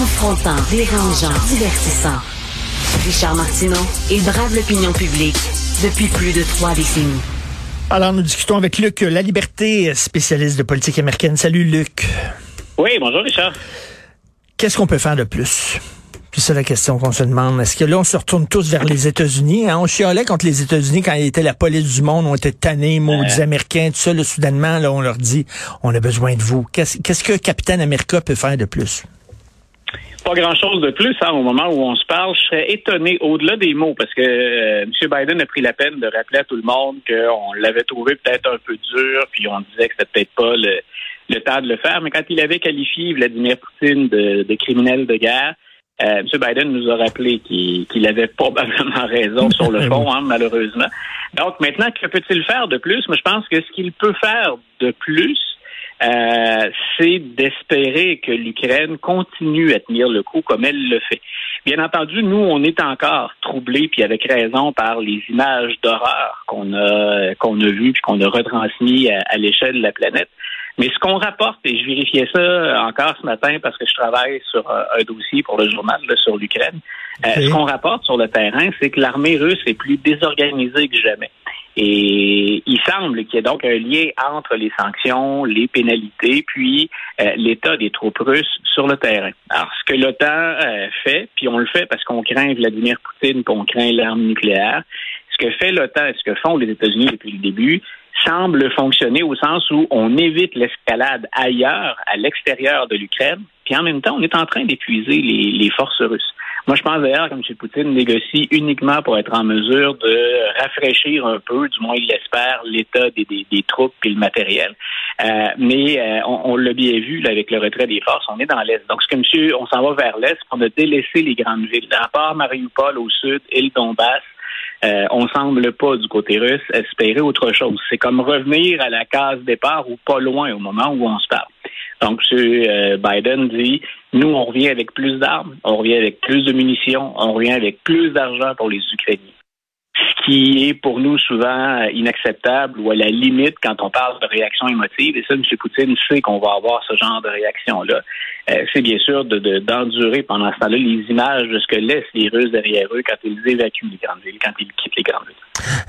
Confrontant, dérangeant, divertissant. Richard Martineau, il brave l'opinion publique depuis plus de trois décennies. Alors, nous discutons avec Luc La Liberté, spécialiste de politique américaine. Salut, Luc. Oui, bonjour, Richard. Qu'est-ce qu'on peut faire de plus? C'est ça la question qu'on se demande. Est-ce que là, on se retourne tous vers les États-Unis? Hein? On chialait contre les États-Unis quand ils étaient la police du monde, on était tannés, maudits Américains, tout ça. Là, soudainement, là, on leur dit, on a besoin de vous. Qu'est-ce, qu'est-ce que Capitaine America peut faire de plus? Pas grand-chose de plus hein, au moment où on se parle. Je serais étonné au-delà des mots parce que euh, M. Biden a pris la peine de rappeler à tout le monde qu'on l'avait trouvé peut-être un peu dur, puis on disait que c'était peut-être pas le, le temps de le faire. Mais quand il avait qualifié Vladimir Poutine de, de criminel de guerre, euh, M. Biden nous a rappelé qu'il qu'il avait probablement raison sur le fond, hein, malheureusement. Donc maintenant, que peut-il faire de plus? Moi, je pense que ce qu'il peut faire de plus, euh, c'est d'espérer que l'Ukraine continue à tenir le coup comme elle le fait. Bien entendu, nous, on est encore troublés, puis avec raison, par les images d'horreur qu'on a qu'on a vues puis qu'on a retransmis à, à l'échelle de la planète. Mais ce qu'on rapporte, et je vérifiais ça encore ce matin parce que je travaille sur un dossier pour le journal là, sur l'Ukraine, euh, ce qu'on rapporte sur le terrain, c'est que l'armée russe est plus désorganisée que jamais. Et il semble qu'il y ait donc un lien entre les sanctions, les pénalités, puis euh, l'état des troupes russes sur le terrain. Alors, ce que l'OTAN euh, fait, puis on le fait parce qu'on craint Vladimir Poutine, puis on craint l'arme nucléaire, ce que fait l'OTAN et ce que font les États-Unis depuis le début, semble fonctionner au sens où on évite l'escalade ailleurs, à l'extérieur de l'Ukraine, puis en même temps, on est en train d'épuiser les forces russes. Moi, je pense d'ailleurs que M. Poutine négocie uniquement pour être en mesure de rafraîchir un peu, du moins il l'espère, l'état des, des, des, troupes et le matériel. Euh, mais euh, on, on l'a bien vu là, avec le retrait des forces, on est dans l'Est. Donc, ce que monsieur, on s'en va vers l'Est, on a délaissé les grandes villes. À part Mariupol au sud et le Donbass, euh, on semble pas du côté russe espérer autre chose. C'est comme revenir à la case départ ou pas loin au moment où on se parle. Donc, M. Biden dit, nous, on revient avec plus d'armes, on revient avec plus de munitions, on revient avec plus d'argent pour les Ukrainiens. Ce qui est pour nous souvent inacceptable ou à la limite quand on parle de réaction émotive. Et ça, M. Poutine sait qu'on va avoir ce genre de réaction-là. Euh, c'est bien sûr d'endurer de, pendant ce temps-là les images de ce que laissent les Russes derrière eux quand ils évacuent les grandes villes, quand ils quittent les grandes villes.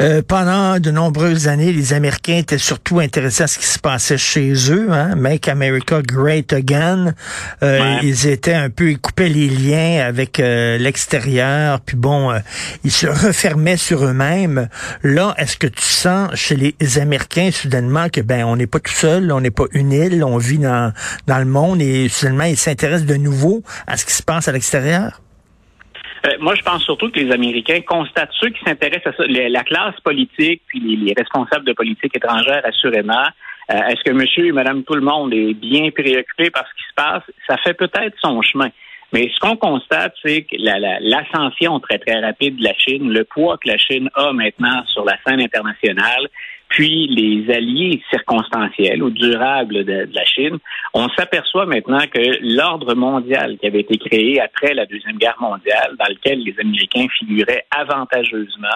Euh, pendant de nombreuses années, les Américains étaient surtout intéressés à ce qui se passait chez eux, hein? Make America Great Again. Euh, ouais. Ils étaient un peu, ils coupaient les liens avec euh, l'extérieur, puis bon, euh, ils se refermaient sur eux-mêmes. Là, est-ce que tu sens chez les Américains soudainement que ben on n'est pas tout seul, on n'est pas une île, on vit dans dans le monde et soudainement ils s'intéressent de nouveau à ce qui se passe à l'extérieur? Euh, moi, je pense surtout que les Américains constatent ceux qui s'intéressent à ça, la classe politique, puis les, les responsables de politique étrangère, assurément. Euh, Est-ce que monsieur et madame tout le monde est bien préoccupé par ce qui se passe? Ça fait peut-être son chemin. Mais ce qu'on constate, c'est que l'ascension la, très, très rapide de la Chine, le poids que la Chine a maintenant sur la scène internationale, puis les alliés circonstanciels ou durables de, la Chine, on s'aperçoit maintenant que l'ordre mondial qui avait été créé après la Deuxième Guerre mondiale, dans lequel les Américains figuraient avantageusement,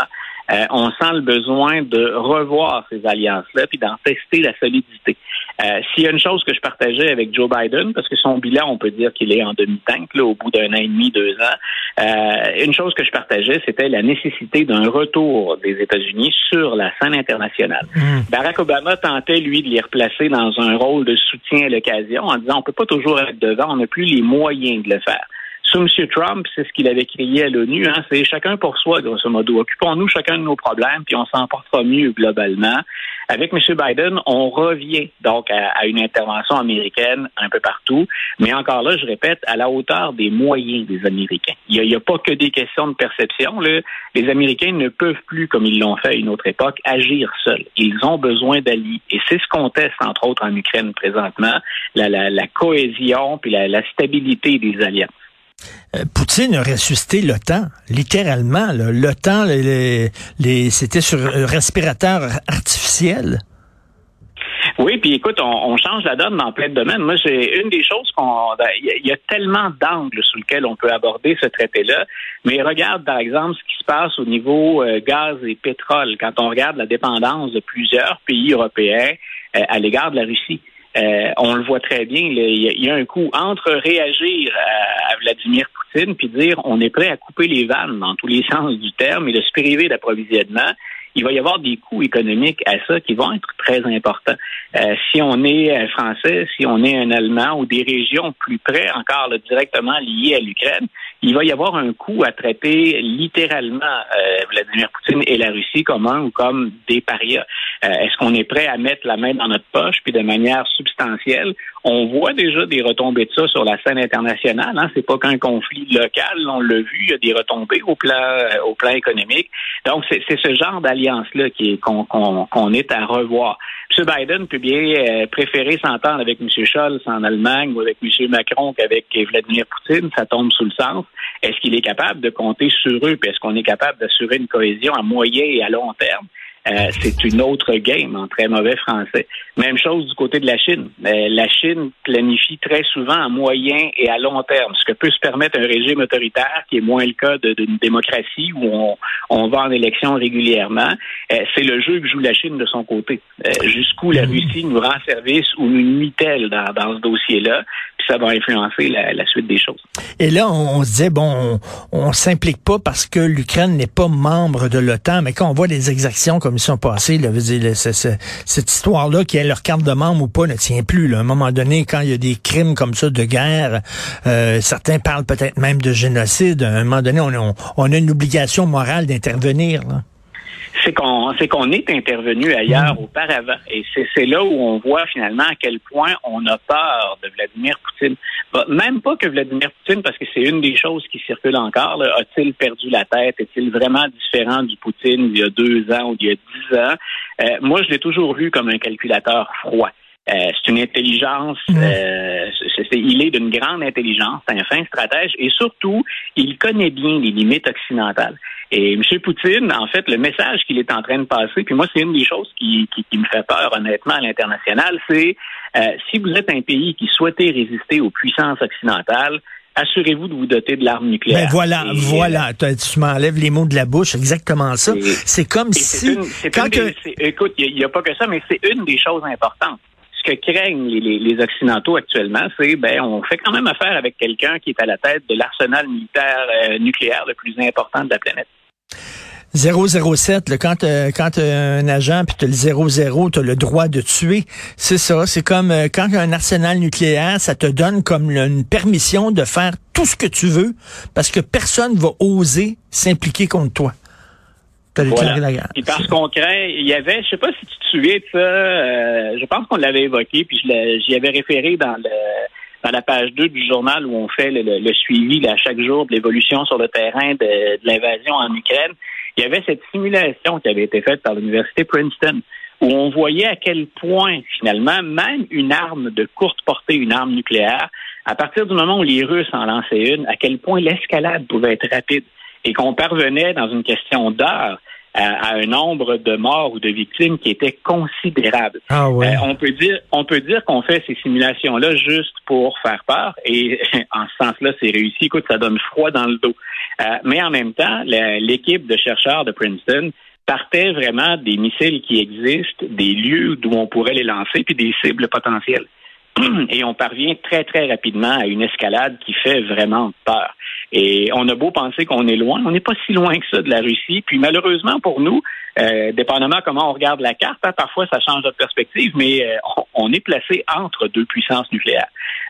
euh, on sent le besoin de revoir ces alliances-là puis d'en tester la solidité. Euh, S'il y a une chose que je partageais avec Joe Biden, parce que son bilan, on peut dire qu'il est en demi-teinte au bout d'un an et demi, deux ans, euh, une chose que je partageais, c'était la nécessité d'un retour des États-Unis sur la scène internationale. Hmm. Barack Obama tentait, lui, de les replacer dans un rôle de soutien à l'occasion en disant on peut pas toujours être devant, on n'a plus les moyens de le faire. Sous M. Trump, c'est ce qu'il avait crié à l'ONU, hein, c'est chacun pour soi, grosso modo. Occupons-nous chacun de nos problèmes, puis on s'en portera mieux globalement. Avec M. Biden, on revient donc à, une intervention américaine un peu partout, mais encore là, je répète, à la hauteur des moyens des Américains. Il n'y a, pas que des questions de perception. Là. Les Américains ne peuvent plus, comme ils l'ont fait à une autre époque, agir seuls. Ils ont besoin d'alliés. Et c'est ce qu'on teste, entre autres, en Ukraine présentement, la, cohésion puis la, la stabilité des alliances. Euh, Poutine a ressuscité l'OTAN, littéralement. L'OTAN, les, c'était sur un respirateur artificiel. Oui, puis écoute, on, change la donne dans plein de domaines. Moi, j'ai une des choses qu'on, ben, il y, a tellement d'angles sous lesquels on peut aborder ce traité-là. Mais regarde, par exemple, ce qui se passe au niveau euh, gaz et pétrole. Quand on regarde la dépendance de plusieurs pays européens euh, à l'égard de la Russie. Euh, on le voit très bien. Il y, a un coup entre réagir à, Vladimir Poutine puis dire on est prêt à couper les vannes dans tous les sens du terme et de se priver d'approvisionnement. Il va y avoir des coûts économiques à ça qui vont être très importants. Euh, si on est un Français, si on est un Allemand ou des régions plus près encore directement liées à l'Ukraine, il va y avoir un coût à traiter littéralement euh, Vladimir Poutine et la Russie comme un ou comme des parias. Euh, est-ce qu'on est prêt à mettre la main dans notre poche puis de manière substantielle? On voit déjà des retombées de ça sur la scène internationale. Hein? C'est pas qu'un conflit local, on l'a vu, il y a des retombées au plan euh, au plan économique. Donc c'est ce genre d'alliance là qui qu'on est à revoir. M. Biden peut bien préférer s'entendre avec M. Scholz en Allemagne ou avec M. Macron qu'avec Vladimir Poutine. Ça tombe sous le sens. Est-ce qu'il est capable de compter sur eux? Est-ce qu'on est capable d'assurer une cohésion à moyen et à long terme? Euh, c'est une autre game en très mauvais français. Même chose du côté de la Chine. Euh, la Chine planifie très souvent à moyen et à long terme, ce que peut se permettre un régime autoritaire qui est moins le cas d'une démocratie où on, on, va en élection régulièrement. Euh, c'est le jeu que joue la Chine de son côté. Jusqu'où la Russie nous rend service ou nous nuit-elle dans, ce dossier-là ça va influencer la, suite des choses. Et là, on, se disait, bon, on, s'implique pas parce que l'Ukraine n'est pas membre de l'OTAN, mais quand on voit les exactions comme ils sont passées, là, cette histoire-là, qui est leur carte de membre ou pas, ne tient plus. Là. À un moment donné, quand il y a des crimes comme ça de guerre, euh, certains parlent peut-être même de génocide. À un moment donné, on, on a une obligation morale d'intervenir c'est qu'on c'est qu'on est intervenu ailleurs auparavant. Et c'est là où on voit finalement à quel point on a peur de Vladimir Poutine. Bah, même pas que Vladimir Poutine, parce que c'est une des choses qui circule encore. A-t-il perdu la tête? Est-il vraiment différent du Poutine il y a deux ans ou il y a dix ans? Euh, moi, je l'ai toujours vu comme un calculateur froid. Euh, c'est une intelligence, euh, il est d'une grande intelligence, c'est un fin stratège et surtout, il connaît bien les limites occidentales. Et M. Poutine, en fait, le message qu'il est en train de passer, puis moi, c'est une des choses qui, qui, me fait peur, honnêtement, à l'international, c'est euh, si vous êtes un pays qui souhaitait résister aux puissances occidentales, assurez-vous de vous doter de l'arme nucléaire. Ben voilà, voilà, tu m'enlèves les mots de la bouche, exactement ça. C'est comme si... quand écoute, il n'y a, pas que ça, mais c'est une des choses importantes ce que craignent les, Occidentaux actuellement, c'est ben on fait quand même affaire avec quelqu'un qui est à la tête de l'arsenal militaire euh, nucléaire le plus important de la planète. 007, là, quand, euh, quand un agent puis tu le 00, tu as le droit de tuer. C'est ça. C'est comme euh, quand un arsenal nucléaire, ça te donne comme une permission de faire tout ce que tu veux parce que personne va oser s'impliquer contre toi. Voilà. Puis parce qu'on craint, il y avait, je sais pas si tu te souviens de ça, euh, je pense qu'on l'avait évoqué, puis j'y avais référé dans le dans la page 2 du journal où on fait le, suivi à chaque jour de l'évolution sur le terrain de, l'invasion en Ukraine. Il y avait cette simulation qui avait été faite par l'université Princeton où on voyait à quel point finalement même une arme de courte portée, une arme nucléaire, à partir du moment où les Russes en lançaient une, à quel point l'escalade pouvait être rapide et qu'on parvenait dans une question d'heures à, un nombre de morts ou de victimes qui était considérable. Ah ouais. Euh, on peut dire, on peut dire qu'on fait ces simulations-là juste pour faire peur, et en ce sens-là, c'est réussi. Écoute, ça donne froid dans le dos. Euh, mais en même temps, l'équipe de chercheurs de Princeton partait vraiment des missiles qui existent, des lieux d'où on pourrait les lancer, puis des cibles potentielles. Et on parvient très, très rapidement à une escalade qui fait vraiment peur. Et on a beau penser qu'on est loin, on n'est pas si loin que ça de la Russie. Puis malheureusement pour nous, euh, dépendamment comment on regarde la carte, hein, parfois ça change notre perspective, mais euh, on, est placé entre deux puissances nucléaires.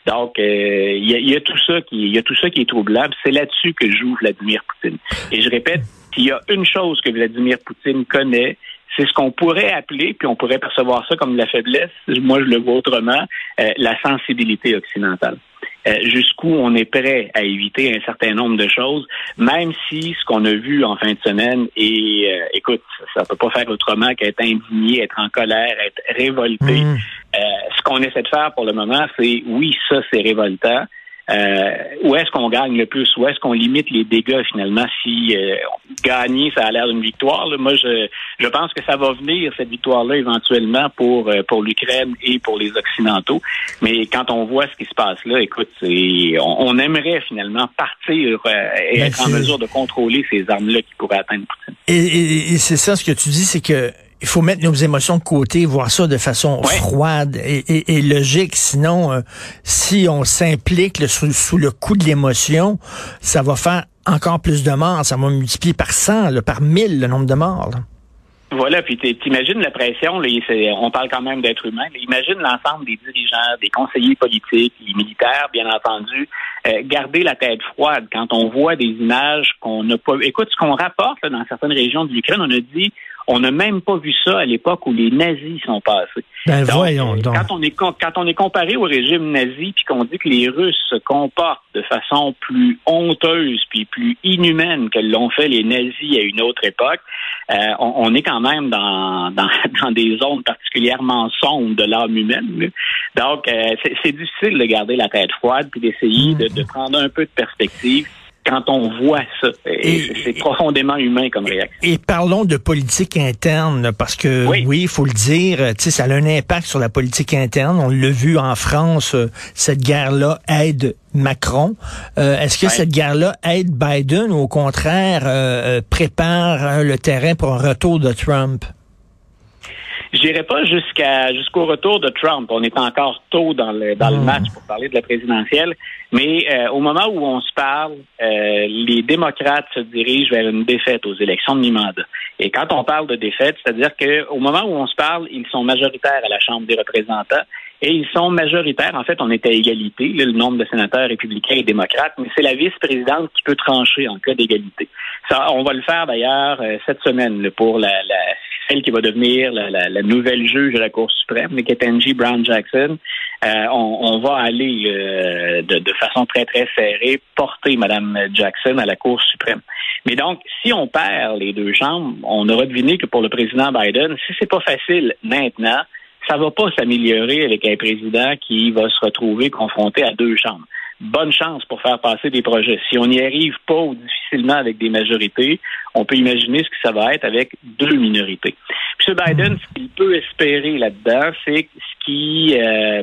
Donc euh, il y, a, tout ça qui, y a tout ça qui est troublant. C'est là-dessus que joue Vladimir Poutine. Et je répète, s'il y a une chose que Vladimir Poutine connaît, c'est ce qu'on pourrait appeler, puis on pourrait percevoir ça comme de la faiblesse, moi je le vois autrement, la sensibilité occidentale. Euh, jusqu'où on est prêt à éviter un certain nombre de choses, même si ce qu'on a vu en fin de semaine est, euh, écoute, ça peut pas faire autrement qu'être indigné, être en colère, être révolté. Mmh. Euh, ce qu'on essaie de faire pour le moment, c'est oui, ça c'est révoltant, euh, où est-ce qu'on gagne le plus? Où est-ce qu'on limite les dégâts finalement? Si euh, gagner, ça a l'air d'une victoire? Moi, je, je pense que ça va venir, cette victoire-là, éventuellement, pour, euh, pour l'Ukraine et pour les Occidentaux. Mais quand on voit ce qui se passe là, écoute, on, on, aimerait finalement partir euh, et être en mesure de contrôler ces armes-là qui pourraient atteindre Poutine. Et, et, et c'est ça ce que tu dis, c'est que il faut mettre nos émotions de côté, voir ça de façon froide et, logique. Sinon, euh, si on s'implique sous, le coup de l'émotion, ça va faire encore plus de morts. Ça va multiplier par 100, par 1000 le nombre de morts. Voilà, puis t'imagines la pression, là, on parle quand même d'être humain, imagine l'ensemble des dirigeants, des conseillers politiques, les militaires, bien entendu, euh, garder la tête froide quand on voit des images qu'on n'a pas... Écoute, ce qu'on rapporte dans certaines régions de l'Ukraine, on a dit on n'a même pas vu ça à l'époque où les nazis sont passés. Ben voyons donc. Quand on est quand on est comparé au régime nazi puis qu'on dit que les Russes se comportent de façon plus honteuse puis plus inhumaine que l'ont fait les nazis à une autre époque, euh, on, est quand même dans, dans, dans des zones particulièrement sombres de l'âme humaine. Donc euh, c'est difficile de garder la tête froide puis d'essayer de, de prendre un peu de perspective quand on voit ça. C'est profondément humain comme réaction. Et, parlons de politique interne, parce que oui, il faut le dire, ça a un impact sur la politique interne. On l'a vu en France, euh, cette guerre-là aide Macron. Euh, est-ce que cette guerre-là aide Biden ou au contraire euh, prépare le terrain pour un retour de Trump? J'irai pas jusqu'à jusqu'au retour de Trump. On est encore tôt dans le dans le hmm. match pour parler de la présidentielle, mais euh, au moment où on se parle, euh, les démocrates se dirigent vers une défaite aux élections de mi-mandat. Et quand on parle de défaite, c'est-à-dire qu'au moment où on se parle, ils sont majoritaires à la Chambre des représentants et ils sont majoritaires. En fait, on est à égalité, le nombre de sénateurs républicains et démocrates, mais c'est la vice-présidente qui peut trancher en cas d'égalité. Ça, on va le faire d'ailleurs euh, cette semaine pour la, la celle qui va devenir la, nouvelle juge de la Cour suprême, Ketanji Brown Jackson, euh, on, va aller euh, de, façon très très serrée porter Mme Jackson à la Cour suprême. Mais donc, si on perd les deux chambres, on aura deviné que pour le président Biden, si c'est pas facile maintenant, ça va pas s'améliorer avec un président qui va se retrouver confronté à deux chambres bonne chance pour faire passer des projets. Si on n'y arrive pas ou difficilement avec des majorités, on peut imaginer ce que ça va être avec deux minorités. M. Biden, ce qu'il peut espérer là-dedans, c'est ce qui... Euh,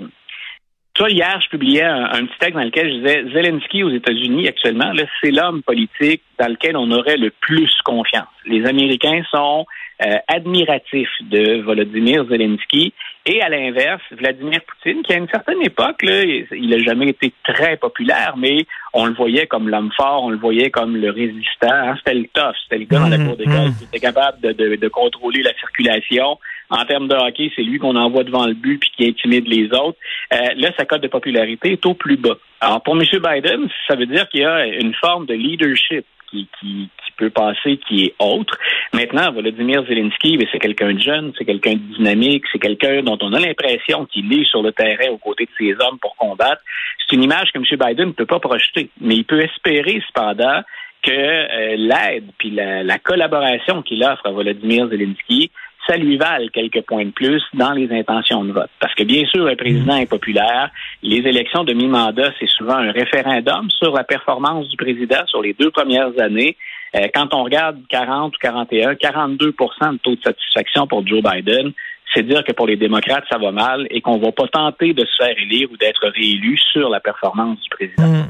hier, je publiais un, petit texte dans lequel je disais Zelensky aux États-Unis actuellement, c'est l'homme politique dans lequel on aurait le plus confiance. Les Américains sont euh, admiratifs de Volodymyr Zelensky et à l'inverse, Vladimir Poutine, qui à une certaine époque, là, il n'a jamais été très populaire, mais on le voyait comme l'homme fort, on le voyait comme le résistant. Hein. C'était le tough, c'était le gars dans la mmh, cour d'école qui était capable de, de, de, contrôler la circulation. En termes de hockey, c'est lui qu'on envoie devant le but puis qui intimide les autres. Euh, là, sa cote de popularité est au plus bas. Alors pour M. Biden, ça veut dire qu'il y a une forme de leadership qui, qui, peut passer, qui est autre. Maintenant, Volodymyr Zelensky, c'est quelqu'un de jeune, c'est quelqu'un de dynamique, c'est quelqu'un dont on a l'impression qu'il est sur le terrain aux côtés de ses hommes pour combattre. C'est une image que M. Biden ne peut pas projeter, mais il peut espérer cependant que euh, l'aide puis la, la collaboration qu'il offre à Volodymyr Zelensky ça lui valent quelques points de plus dans les intentions de vote. Parce que bien sûr, un président est populaire. Les élections de mi-mandat, c'est souvent un référendum sur la performance du président sur les deux premières années. Euh, quand on regarde 40 ou 41, 42% de taux de satisfaction pour Joe Biden, c'est dire que pour les démocrates, ça va mal et qu'on va pas tenter de se faire élire ou d'être réélu sur la performance du président. Hmm.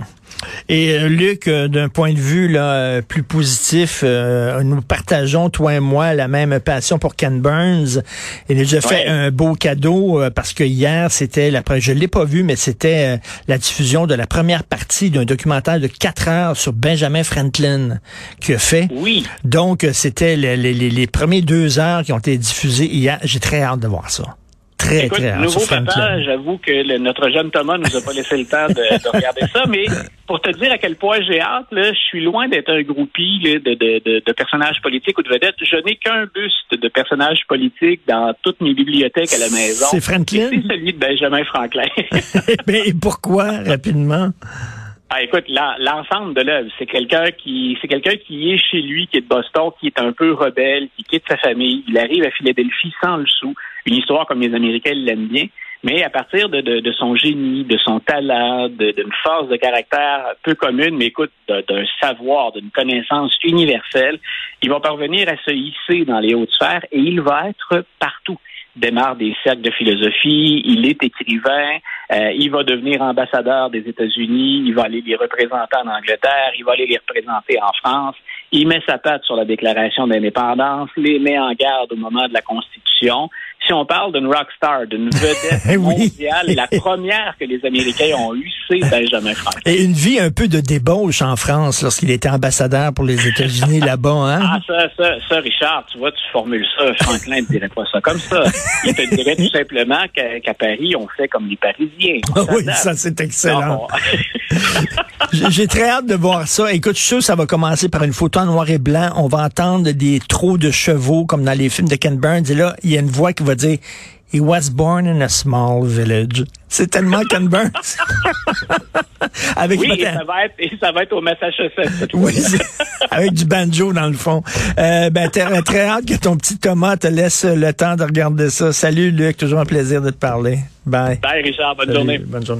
Et euh, Luc, euh, d'un point de vue là, euh, plus positif, nous partageons, toi et moi, la même passion pour Ken Burns. Il a déjà fait un beau cadeau parce que hier, c'était la je l'ai pas vu, mais c'était la diffusion de la première partie d'un documentaire de quatre heures sur Benjamin Franklin qui a fait. Oui. Donc, c'était les, les, les premiers deux heures qui ont été diffusées hier. J'ai très hâte de voir ça. Très, Écoute, très nouveau papa, j'avoue que le, notre jeune Thomas nous a pas laissé le temps de, de, regarder ça, mais pour te dire à quel point j'ai hâte, là, je suis loin d'être un groupie là, de, de, de, personnages politiques ou de vedettes. Je n'ai qu'un buste de personnages politiques dans toutes mes bibliothèques à la maison. C'est Franklin? C'est celui de Benjamin Franklin. mais pourquoi, rapidement? Ah, écoute, l'ensemble de l'œuvre, c'est quelqu'un qui, c'est quelqu'un qui est chez lui, qui est de Boston, qui est un peu rebelle, qui quitte sa famille. Il arrive à Philadelphie sans le sou. Une histoire comme les Américains l'aiment bien, mais à partir de, de, son génie, de son talent, d'une force de caractère peu commune, mais écoute, d'un savoir, d'une connaissance universelle, il va parvenir à se hisser dans les hautes sphères et il va être partout démarre des cercles de philosophie, il est écrivain, euh, il va devenir ambassadeur des États-Unis, il va aller les représenter en Angleterre, il va aller les représenter en France, il met sa patte sur la déclaration d'indépendance, les met en garde au moment de la Constitution, si on parle d'une rockstar, d'une vedette mondiale, la première que les Américains ont eue, c'est Benjamin Franklin. Et une vie un peu de débauche en France lorsqu'il était ambassadeur pour les États-Unis là-bas, hein? Ah, ça, ça, ça, Richard, tu vois, tu formules ça. Franklin ne dirait pas ça comme ça. Il te dirait tout simplement qu'à Paris, on fait comme les Parisiens. Ah oui, ça, c'est excellent. J'ai très hâte de voir ça. Écoute, je suis sûr que ça va commencer par une photo en noir et blanc. On va entendre des trous de chevaux comme dans les films de Ken Burns. Et là, il y a une voix qui va dire He was born in a small village. C'est tellement Ken Burns. avec oui, et ça, va être, et ça va être au Massachusetts. oui, avec du banjo dans le fond. Euh, ben, très, très hâte que ton petit Thomas te laisse le temps de regarder ça. Salut Luc, toujours un plaisir de te parler. Bye. Bye Richard, bonne journée. Bonne journée.